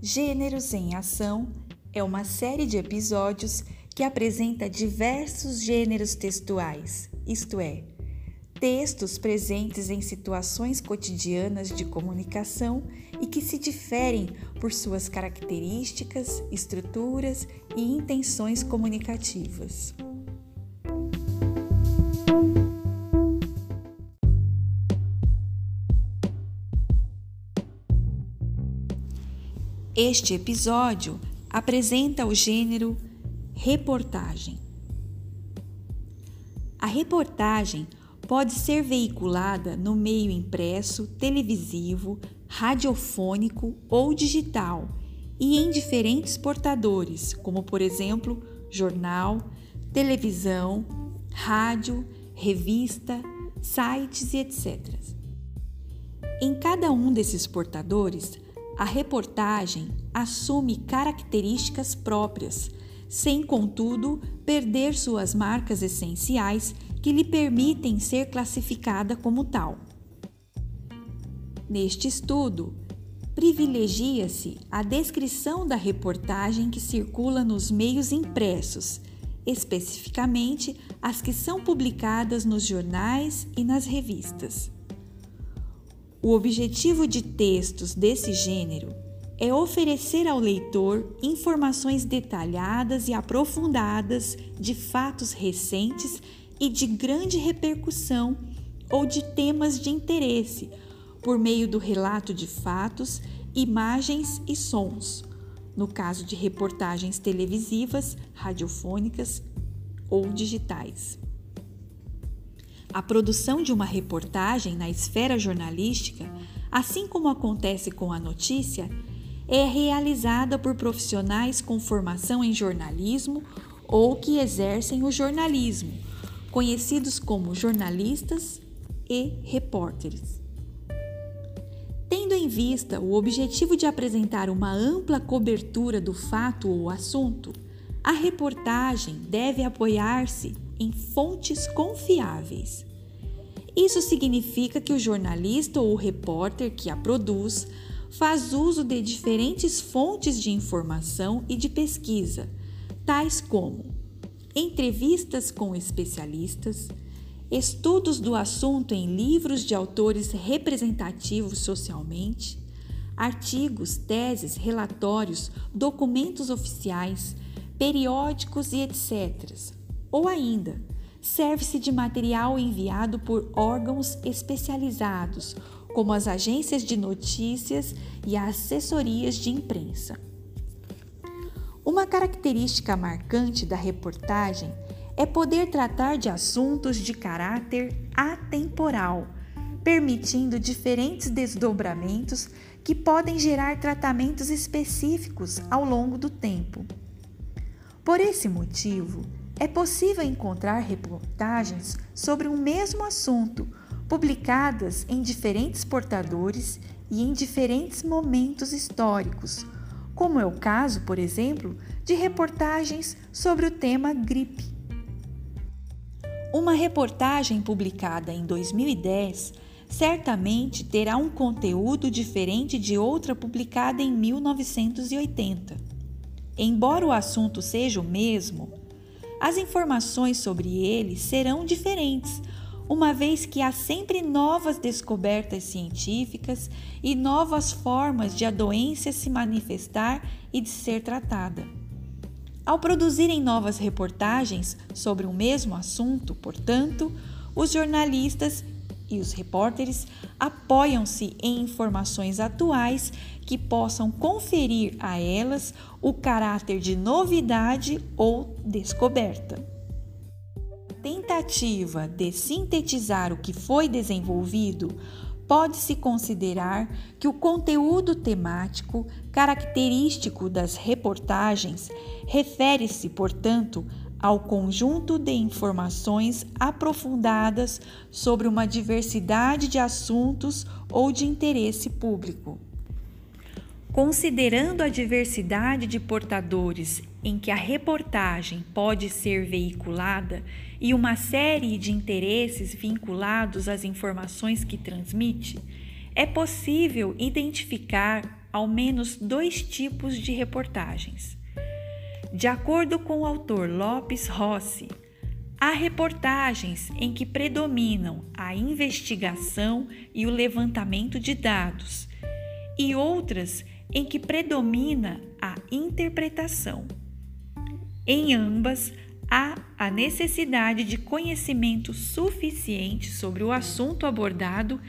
Gêneros em Ação é uma série de episódios que apresenta diversos gêneros textuais, isto é, textos presentes em situações cotidianas de comunicação e que se diferem por suas características, estruturas e intenções comunicativas. Este episódio apresenta o gênero reportagem. A reportagem pode ser veiculada no meio impresso, televisivo, radiofônico ou digital e em diferentes portadores, como por exemplo, jornal, televisão, rádio, revista, sites e etc. Em cada um desses portadores, a reportagem assume características próprias, sem, contudo, perder suas marcas essenciais que lhe permitem ser classificada como tal. Neste estudo, privilegia-se a descrição da reportagem que circula nos meios impressos, especificamente as que são publicadas nos jornais e nas revistas. O objetivo de textos desse gênero é oferecer ao leitor informações detalhadas e aprofundadas de fatos recentes e de grande repercussão ou de temas de interesse, por meio do relato de fatos, imagens e sons, no caso de reportagens televisivas, radiofônicas ou digitais. A produção de uma reportagem na esfera jornalística, assim como acontece com a notícia, é realizada por profissionais com formação em jornalismo ou que exercem o jornalismo, conhecidos como jornalistas e repórteres. Tendo em vista o objetivo de apresentar uma ampla cobertura do fato ou assunto, a reportagem deve apoiar-se em fontes confiáveis. Isso significa que o jornalista ou o repórter que a produz faz uso de diferentes fontes de informação e de pesquisa, tais como entrevistas com especialistas, estudos do assunto em livros de autores representativos socialmente, artigos, teses, relatórios, documentos oficiais, periódicos e etc. Ou ainda, serve-se de material enviado por órgãos especializados, como as agências de notícias e as assessorias de imprensa. Uma característica marcante da reportagem é poder tratar de assuntos de caráter atemporal, permitindo diferentes desdobramentos que podem gerar tratamentos específicos ao longo do tempo. Por esse motivo, é possível encontrar reportagens sobre um mesmo assunto, publicadas em diferentes portadores e em diferentes momentos históricos, como é o caso, por exemplo, de reportagens sobre o tema gripe. Uma reportagem publicada em 2010 certamente terá um conteúdo diferente de outra publicada em 1980. Embora o assunto seja o mesmo, as informações sobre ele serão diferentes, uma vez que há sempre novas descobertas científicas e novas formas de a doença se manifestar e de ser tratada. Ao produzirem novas reportagens sobre o mesmo assunto, portanto, os jornalistas e os repórteres apoiam-se em informações atuais que possam conferir a elas o caráter de novidade ou descoberta. Tentativa de sintetizar o que foi desenvolvido pode-se considerar que o conteúdo temático característico das reportagens refere-se, portanto, ao conjunto de informações aprofundadas sobre uma diversidade de assuntos ou de interesse público. Considerando a diversidade de portadores em que a reportagem pode ser veiculada e uma série de interesses vinculados às informações que transmite, é possível identificar ao menos dois tipos de reportagens. De acordo com o autor Lopes Rossi, há reportagens em que predominam a investigação e o levantamento de dados, e outras em que predomina a interpretação. Em ambas, há a necessidade de conhecimento suficiente sobre o assunto abordado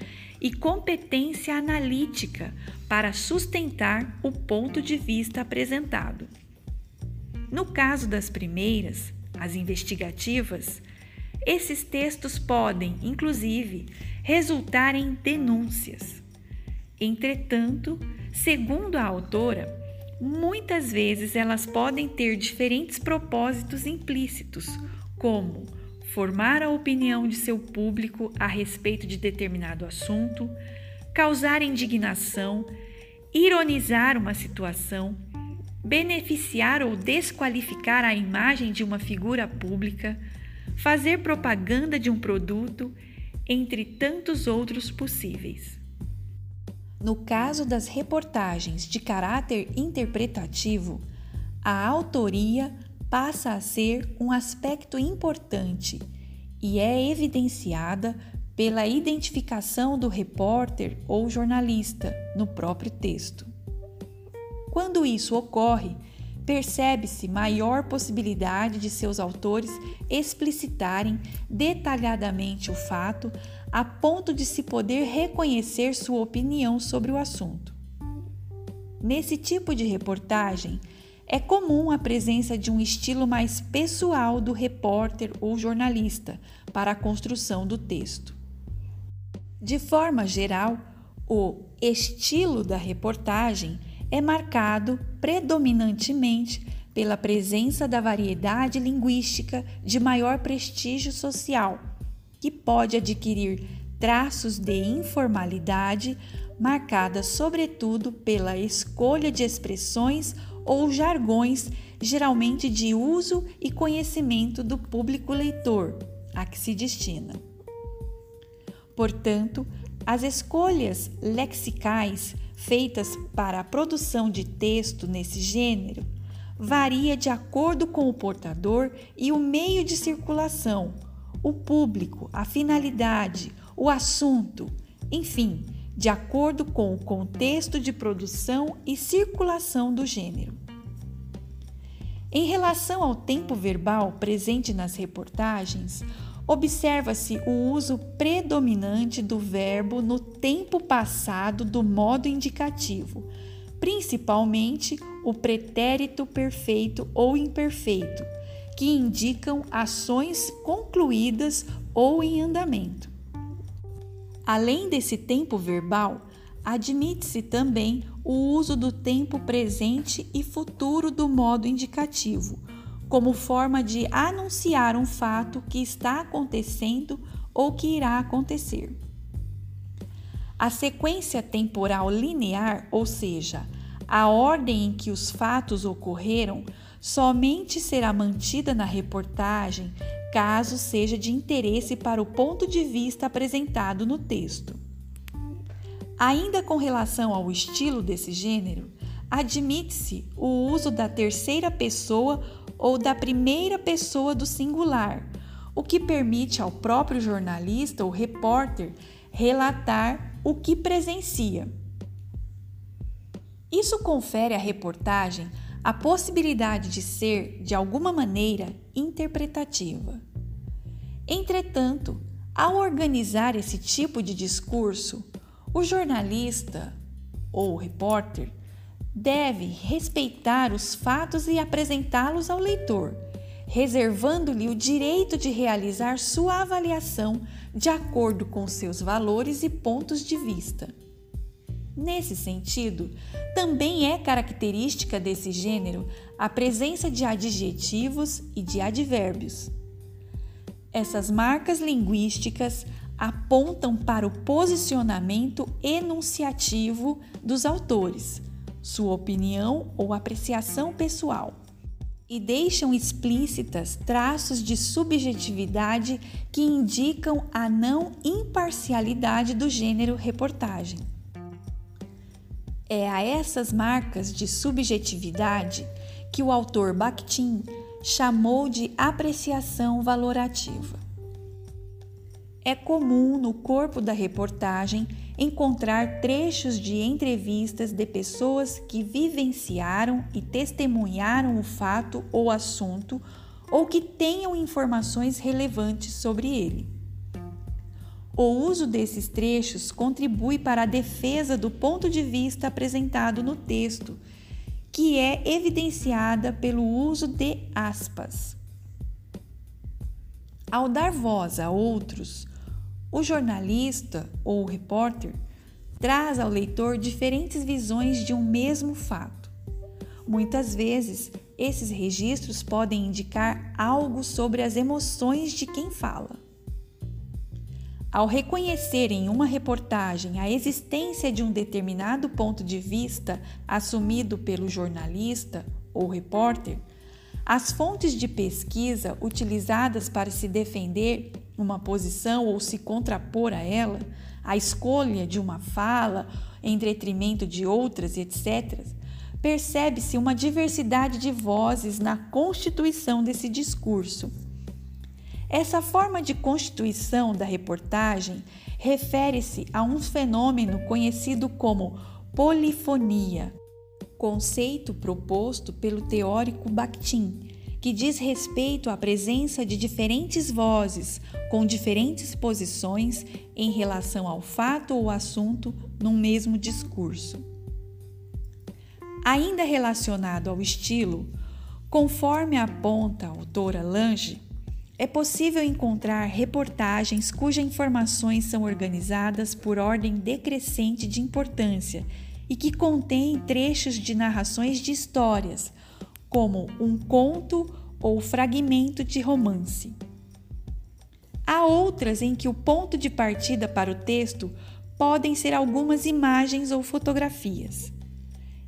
e competência analítica para sustentar o ponto de vista apresentado. No caso das primeiras, as investigativas, esses textos podem, inclusive, resultar em denúncias. Entretanto, segundo a autora, muitas vezes elas podem ter diferentes propósitos implícitos, como formar a opinião de seu público a respeito de determinado assunto, causar indignação, ironizar uma situação, beneficiar ou desqualificar a imagem de uma figura pública, fazer propaganda de um produto, entre tantos outros possíveis. No caso das reportagens de caráter interpretativo, a autoria passa a ser um aspecto importante e é evidenciada pela identificação do repórter ou jornalista no próprio texto. Quando isso ocorre, percebe-se maior possibilidade de seus autores explicitarem detalhadamente o fato a ponto de se poder reconhecer sua opinião sobre o assunto. Nesse tipo de reportagem, é comum a presença de um estilo mais pessoal do repórter ou jornalista para a construção do texto. De forma geral, o estilo da reportagem é marcado predominantemente pela presença da variedade linguística de maior prestígio social que pode adquirir traços de informalidade, marcada sobretudo pela escolha de expressões ou jargões, geralmente de uso e conhecimento do público leitor a que se destina. Portanto, as escolhas lexicais feitas para a produção de texto nesse gênero varia de acordo com o portador e o meio de circulação o público, a finalidade, o assunto, enfim, de acordo com o contexto de produção e circulação do gênero. Em relação ao tempo verbal presente nas reportagens, observa-se o uso predominante do verbo no tempo passado do modo indicativo, principalmente o pretérito perfeito ou imperfeito que indicam ações concluídas ou em andamento. Além desse tempo verbal, admite-se também o uso do tempo presente e futuro do modo indicativo, como forma de anunciar um fato que está acontecendo ou que irá acontecer. A sequência temporal linear, ou seja, a ordem em que os fatos ocorreram, somente será mantida na reportagem caso seja de interesse para o ponto de vista apresentado no texto. Ainda com relação ao estilo desse gênero, admite-se o uso da terceira pessoa ou da primeira pessoa do singular, o que permite ao próprio jornalista ou repórter relatar o que presencia. Isso confere à reportagem a possibilidade de ser, de alguma maneira, interpretativa. Entretanto, ao organizar esse tipo de discurso, o jornalista ou o repórter deve respeitar os fatos e apresentá-los ao leitor, reservando-lhe o direito de realizar sua avaliação de acordo com seus valores e pontos de vista. Nesse sentido, também é característica desse gênero a presença de adjetivos e de advérbios. Essas marcas linguísticas apontam para o posicionamento enunciativo dos autores, sua opinião ou apreciação pessoal, e deixam explícitas traços de subjetividade que indicam a não imparcialidade do gênero reportagem. É a essas marcas de subjetividade que o autor Bakhtin chamou de apreciação valorativa. É comum no corpo da reportagem encontrar trechos de entrevistas de pessoas que vivenciaram e testemunharam o fato ou assunto ou que tenham informações relevantes sobre ele. O uso desses trechos contribui para a defesa do ponto de vista apresentado no texto, que é evidenciada pelo uso de aspas. Ao dar voz a outros, o jornalista ou repórter traz ao leitor diferentes visões de um mesmo fato. Muitas vezes, esses registros podem indicar algo sobre as emoções de quem fala. Ao reconhecer em uma reportagem a existência de um determinado ponto de vista assumido pelo jornalista ou repórter, as fontes de pesquisa utilizadas para se defender uma posição ou se contrapor a ela, a escolha de uma fala em detrimento de outras, etc., percebe-se uma diversidade de vozes na constituição desse discurso essa forma de constituição da reportagem refere-se a um fenômeno conhecido como polifonia, conceito proposto pelo teórico Bakhtin, que diz respeito à presença de diferentes vozes com diferentes posições em relação ao fato ou assunto num mesmo discurso. Ainda relacionado ao estilo, conforme aponta a autora Lange, é possível encontrar reportagens cujas informações são organizadas por ordem decrescente de importância e que contêm trechos de narrações de histórias, como um conto ou fragmento de romance. Há outras em que o ponto de partida para o texto podem ser algumas imagens ou fotografias.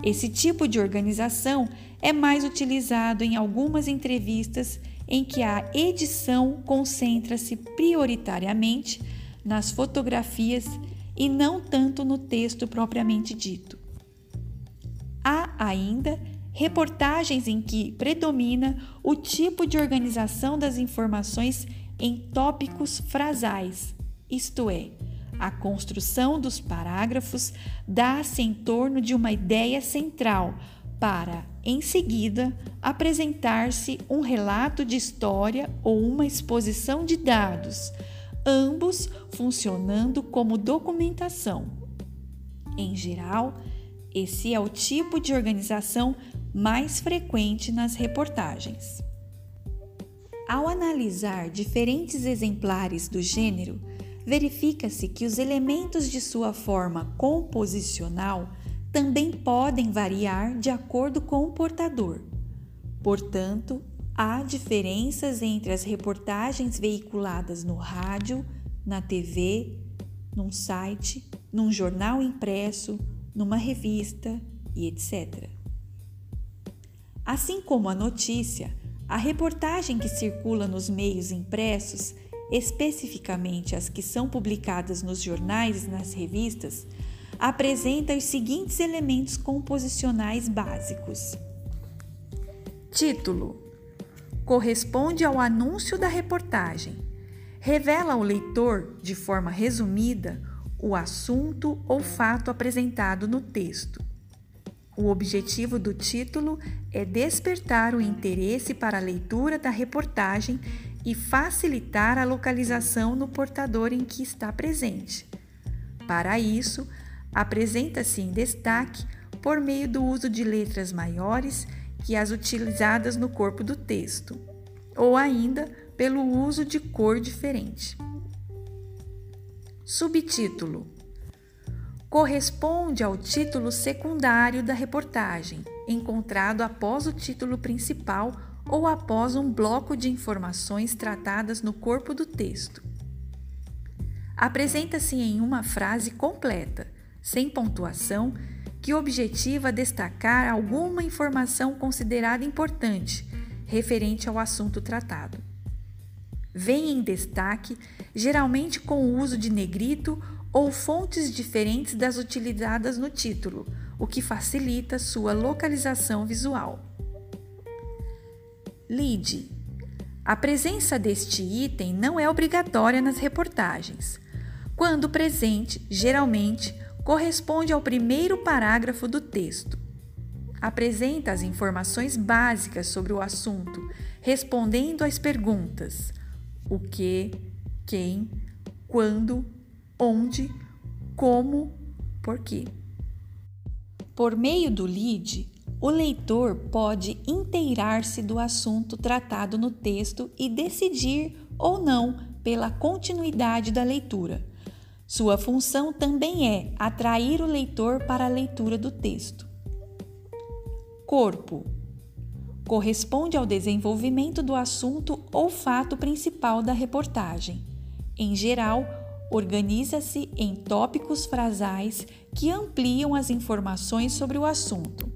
Esse tipo de organização é mais utilizado em algumas entrevistas em que a edição concentra-se prioritariamente nas fotografias e não tanto no texto propriamente dito. Há ainda reportagens em que predomina o tipo de organização das informações em tópicos frasais, isto é, a construção dos parágrafos dá-se em torno de uma ideia central para, em seguida, apresentar-se um relato de história ou uma exposição de dados, ambos funcionando como documentação. Em geral, esse é o tipo de organização mais frequente nas reportagens. Ao analisar diferentes exemplares do gênero, verifica-se que os elementos de sua forma composicional também podem variar de acordo com o portador. Portanto, há diferenças entre as reportagens veiculadas no rádio, na TV, num site, num jornal impresso, numa revista e etc. Assim como a notícia, a reportagem que circula nos meios impressos, especificamente as que são publicadas nos jornais e nas revistas, apresenta os seguintes elementos composicionais básicos: Título: corresponde ao anúncio da reportagem. Revela ao leitor, de forma resumida, o assunto ou fato apresentado no texto. O objetivo do título é despertar o interesse para a leitura da reportagem e facilitar a localização no portador em que está presente. Para isso, apresenta-se em destaque por meio do uso de letras maiores que as utilizadas no corpo do texto, ou ainda pelo uso de cor diferente. Subtítulo: corresponde ao título secundário da reportagem, encontrado após o título principal ou após um bloco de informações tratadas no corpo do texto. Apresenta-se em uma frase completa sem pontuação, que objetiva destacar alguma informação considerada importante referente ao assunto tratado. Vem em destaque geralmente com o uso de negrito ou fontes diferentes das utilizadas no título, o que facilita sua localização visual. Lead. A presença deste item não é obrigatória nas reportagens. Quando presente, geralmente corresponde ao primeiro parágrafo do texto. Apresenta as informações básicas sobre o assunto, respondendo às perguntas: o que, quem, quando, onde, como, por quê. Por meio do lead, o leitor pode inteirar-se do assunto tratado no texto e decidir ou não pela continuidade da leitura. Sua função também é atrair o leitor para a leitura do texto. Corpo corresponde ao desenvolvimento do assunto ou fato principal da reportagem. Em geral, organiza-se em tópicos frasais que ampliam as informações sobre o assunto.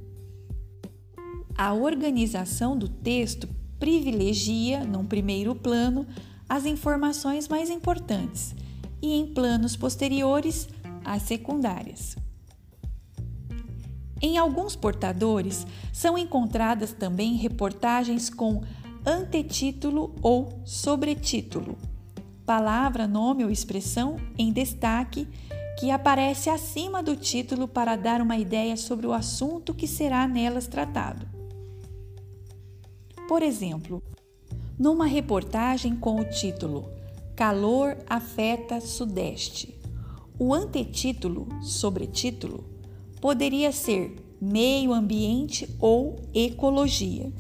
A organização do texto privilegia, num primeiro plano, as informações mais importantes e, em planos posteriores, as secundárias. Em alguns portadores são encontradas também reportagens com antetítulo ou sobretítulo, palavra, nome ou expressão em destaque que aparece acima do título para dar uma ideia sobre o assunto que será nelas tratado. Por exemplo, numa reportagem com o título Calor afeta Sudeste, o antetítulo, sobretítulo, poderia ser meio ambiente ou ecologia.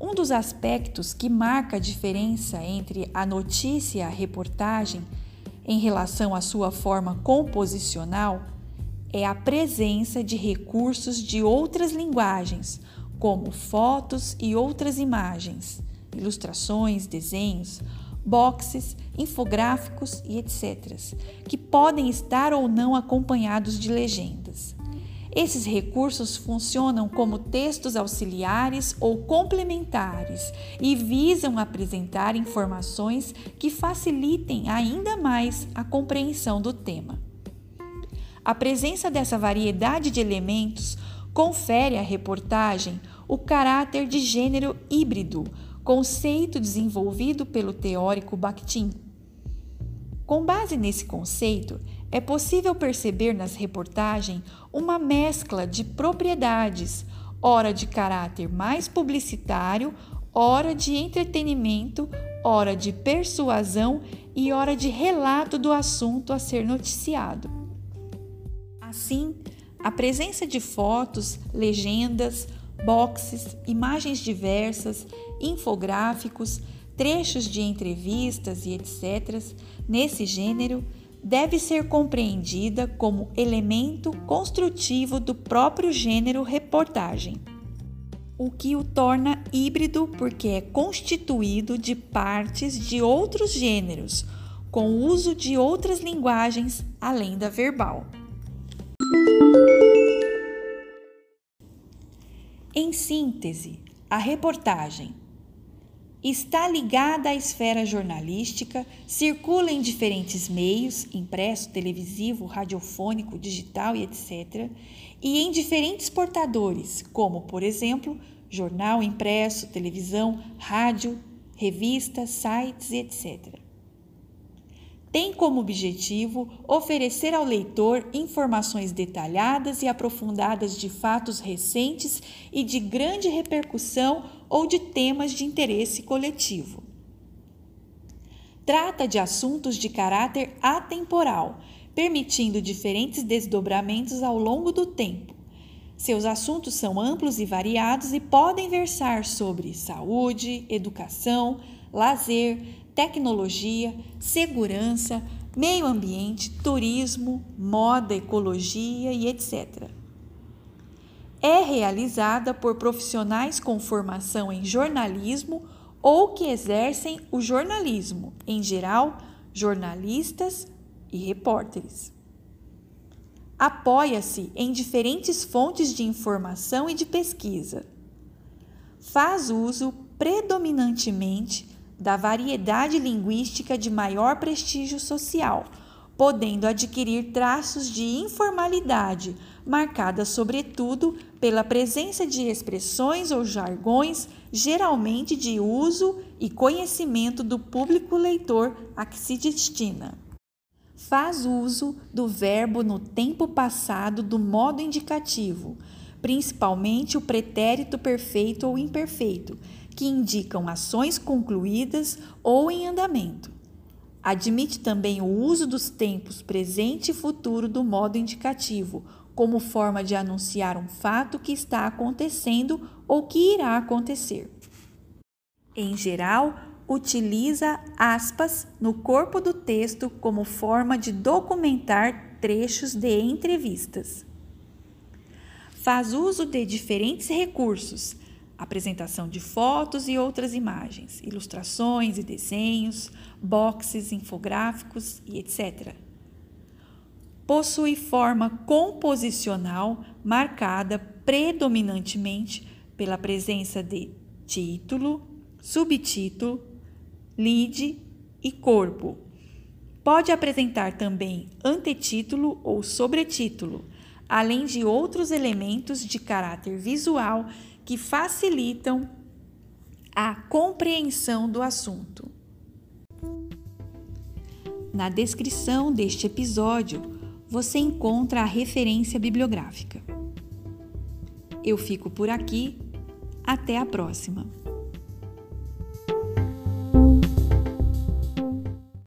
Um dos aspectos que marca a diferença entre a notícia e a reportagem em relação à sua forma composicional é a presença de recursos de outras linguagens, como fotos e outras imagens, ilustrações, desenhos, boxes, infográficos e etc., que podem estar ou não acompanhados de legendas. Esses recursos funcionam como textos auxiliares ou complementares e visam apresentar informações que facilitem ainda mais a compreensão do tema. A presença dessa variedade de elementos confere à reportagem o caráter de gênero híbrido, conceito desenvolvido pelo teórico Bakhtin. Com base nesse conceito, é possível perceber nas reportagens uma mescla de propriedades, ora de caráter mais publicitário, ora de entretenimento, ora de persuasão e hora de relato do assunto a ser noticiado. Assim, a presença de fotos, legendas, boxes, imagens diversas, infográficos, trechos de entrevistas e etc., nesse gênero, deve ser compreendida como elemento construtivo do próprio gênero reportagem, o que o torna híbrido porque é constituído de partes de outros gêneros, com o uso de outras linguagens além da verbal. Em síntese, a reportagem está ligada à esfera jornalística, circula em diferentes meios, impresso, televisivo, radiofônico, digital e etc., e em diferentes portadores, como, por exemplo, jornal impresso, televisão, rádio, revistas, sites e etc tem como objetivo oferecer ao leitor informações detalhadas e aprofundadas de fatos recentes e de grande repercussão ou de temas de interesse coletivo. Trata de assuntos de caráter atemporal, permitindo diferentes desdobramentos ao longo do tempo. Seus assuntos são amplos e variados e podem versar sobre saúde, educação, lazer, tecnologia, segurança, meio ambiente, turismo, moda, ecologia e etc. É realizada por profissionais com formação em jornalismo ou que exercem o jornalismo, em geral, jornalistas e repórteres. Apoia-se em diferentes fontes de informação e de pesquisa. Faz uso predominantemente da variedade linguística de maior prestígio social, podendo adquirir traços de informalidade, marcada sobretudo pela presença de expressões ou jargões geralmente de uso e conhecimento do público leitor a que se destina. Faz uso do verbo no tempo passado do modo indicativo, principalmente o pretérito perfeito ou imperfeito, que indicam ações concluídas ou em andamento. Admite também o uso dos tempos presente e futuro do modo indicativo, como forma de anunciar um fato que está acontecendo ou que irá acontecer. Em geral, utiliza aspas no corpo do texto como forma de documentar trechos de entrevistas. Faz uso de diferentes recursos, apresentação de fotos e outras imagens, ilustrações e desenhos, boxes, infográficos e etc. Possui forma composicional marcada predominantemente pela presença de título, subtítulo, lead e corpo. Pode apresentar também antetítulo ou sobretítulo, além de outros elementos de caráter visual que facilitam a compreensão do assunto. Na descrição deste episódio, você encontra a referência bibliográfica. Eu fico por aqui. Até a próxima!